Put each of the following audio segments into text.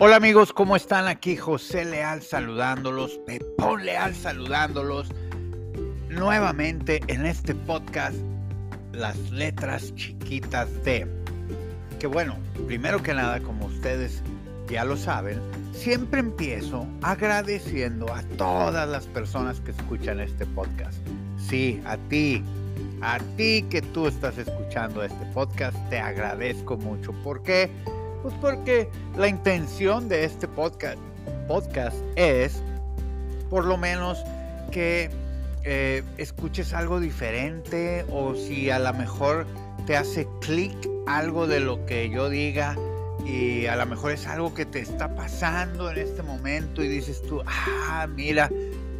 Hola amigos, ¿cómo están? Aquí José Leal saludándolos, Pepón Leal saludándolos nuevamente en este podcast, las letras chiquitas de. Que bueno, primero que nada, como ustedes ya lo saben, siempre empiezo agradeciendo a todas las personas que escuchan este podcast. Sí, a ti, a ti que tú estás escuchando este podcast, te agradezco mucho. ¿Por qué? Pues porque la intención de este podcast, podcast es por lo menos que eh, escuches algo diferente o si a lo mejor te hace clic algo de lo que yo diga y a lo mejor es algo que te está pasando en este momento y dices tú, ah, mira,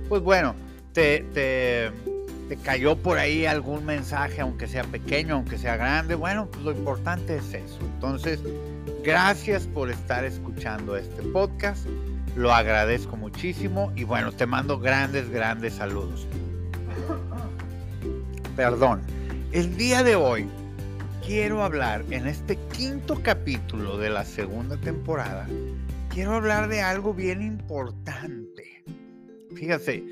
pues bueno, te, te te cayó por ahí algún mensaje, aunque sea pequeño, aunque sea grande, bueno, pues lo importante es eso. Entonces, gracias por estar escuchando este podcast, lo agradezco muchísimo y bueno, te mando grandes, grandes saludos. Perdón, el día de hoy quiero hablar en este quinto capítulo de la segunda temporada, quiero hablar de algo bien importante. Fíjate,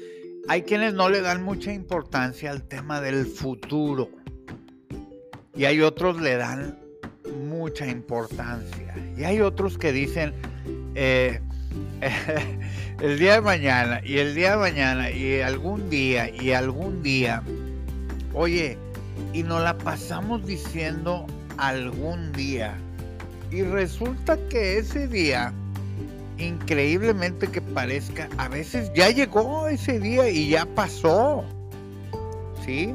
hay quienes no le dan mucha importancia al tema del futuro y hay otros le dan mucha importancia y hay otros que dicen eh, el día de mañana y el día de mañana y algún día y algún día oye y nos la pasamos diciendo algún día y resulta que ese día increíblemente que parezca, a veces ya llegó ese día y ya pasó. ¿Sí?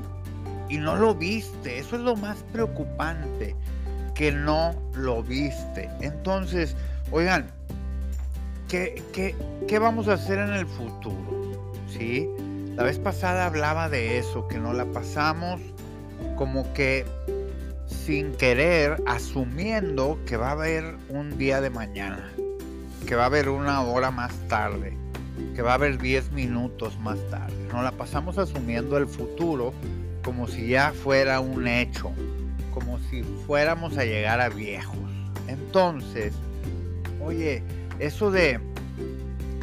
Y no lo viste. Eso es lo más preocupante, que no lo viste. Entonces, oigan, ¿qué, qué, vamos a hacer en el futuro? ¿Sí? La vez pasada hablaba de eso, que no la pasamos como que sin querer, asumiendo que va a haber un día de mañana que va a haber una hora más tarde, que va a haber 10 minutos más tarde. Nos la pasamos asumiendo el futuro como si ya fuera un hecho, como si fuéramos a llegar a viejos. Entonces, oye, eso de,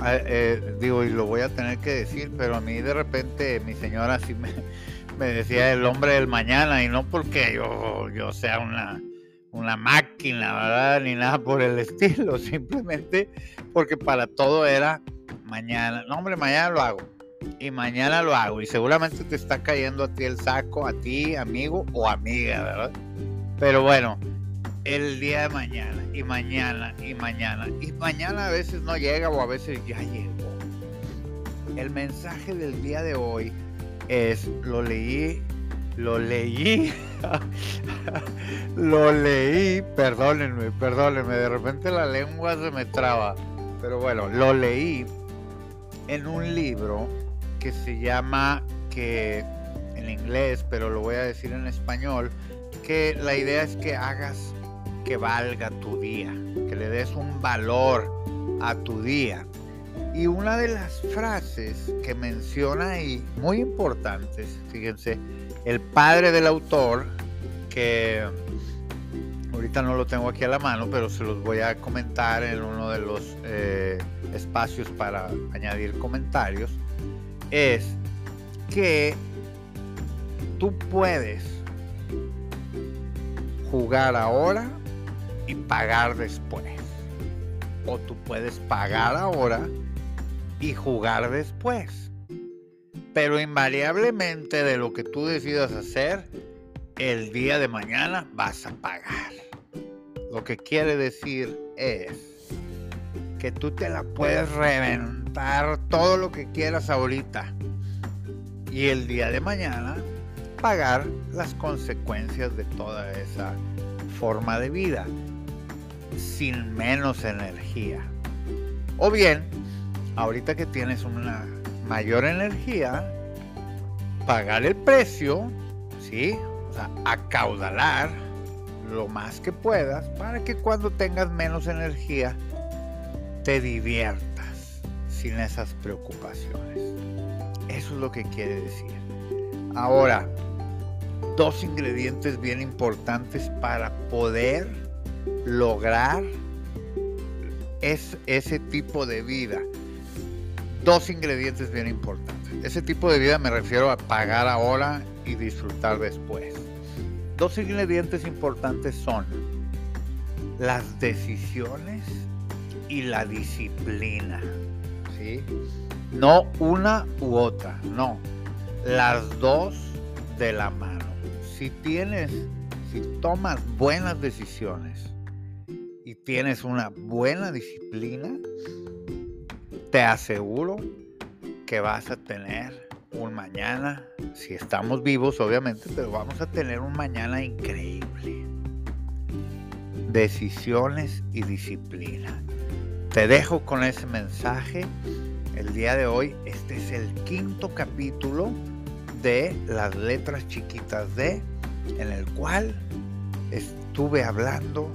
eh, digo, y lo voy a tener que decir, pero a mí de repente mi señora sí me, me decía el hombre del mañana y no porque yo, yo sea una una máquina, ¿verdad? Ni nada por el estilo, simplemente porque para todo era mañana. No, hombre, mañana lo hago. Y mañana lo hago. Y seguramente te está cayendo a ti el saco, a ti, amigo o amiga, ¿verdad? Pero bueno, el día de mañana, y mañana, y mañana. Y mañana a veces no llega o a veces ya llegó. El mensaje del día de hoy es, lo leí lo leí, lo leí, perdónenme, perdónenme, de repente la lengua se me traba, pero bueno, lo leí en un libro que se llama, que en inglés, pero lo voy a decir en español, que la idea es que hagas que valga tu día, que le des un valor a tu día. Y una de las frases que menciona ahí, muy importantes, fíjense, el padre del autor, que ahorita no lo tengo aquí a la mano, pero se los voy a comentar en uno de los eh, espacios para añadir comentarios, es que tú puedes jugar ahora y pagar después. O tú puedes pagar ahora y jugar después. Pero invariablemente de lo que tú decidas hacer, el día de mañana vas a pagar. Lo que quiere decir es que tú te la puedes reventar todo lo que quieras ahorita. Y el día de mañana pagar las consecuencias de toda esa forma de vida sin menos energía. O bien, ahorita que tienes una mayor energía, pagar el precio, ¿sí? O sea, acaudalar lo más que puedas para que cuando tengas menos energía te diviertas sin esas preocupaciones. Eso es lo que quiere decir. Ahora, dos ingredientes bien importantes para poder lograr es ese tipo de vida? Dos ingredientes bien importantes. Ese tipo de vida me refiero a pagar ahora y disfrutar después. Dos ingredientes importantes son las decisiones y la disciplina. ¿Sí? No una u otra, no. Las dos de la mano. Si tienes, si tomas buenas decisiones y tienes una buena disciplina, te aseguro que vas a tener un mañana, si estamos vivos obviamente, pero vamos a tener un mañana increíble. Decisiones y disciplina. Te dejo con ese mensaje el día de hoy. Este es el quinto capítulo de las letras chiquitas de, en el cual estuve hablando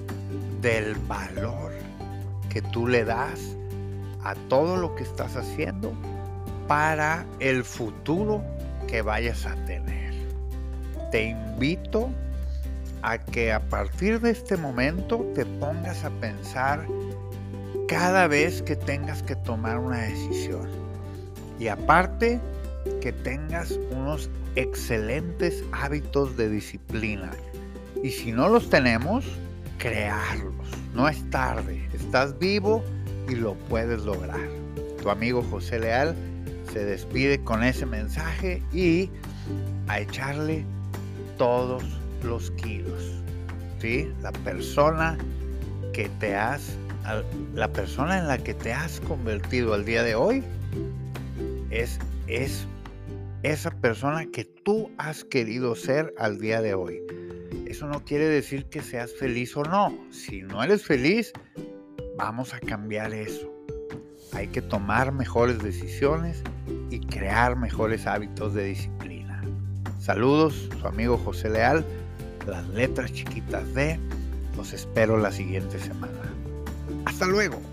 del valor que tú le das a todo lo que estás haciendo para el futuro que vayas a tener. Te invito a que a partir de este momento te pongas a pensar cada vez que tengas que tomar una decisión. Y aparte, que tengas unos excelentes hábitos de disciplina. Y si no los tenemos, crearlos. No es tarde, estás vivo y lo puedes lograr. Tu amigo José Leal se despide con ese mensaje y a echarle todos los kilos. ¿sí? La persona que te has la persona en la que te has convertido al día de hoy es, es esa persona que tú has querido ser al día de hoy. Eso no quiere decir que seas feliz o no. Si no eres feliz, vamos a cambiar eso. Hay que tomar mejores decisiones y crear mejores hábitos de disciplina. Saludos, su amigo José Leal, las letras chiquitas de, los espero la siguiente semana. Hasta luego.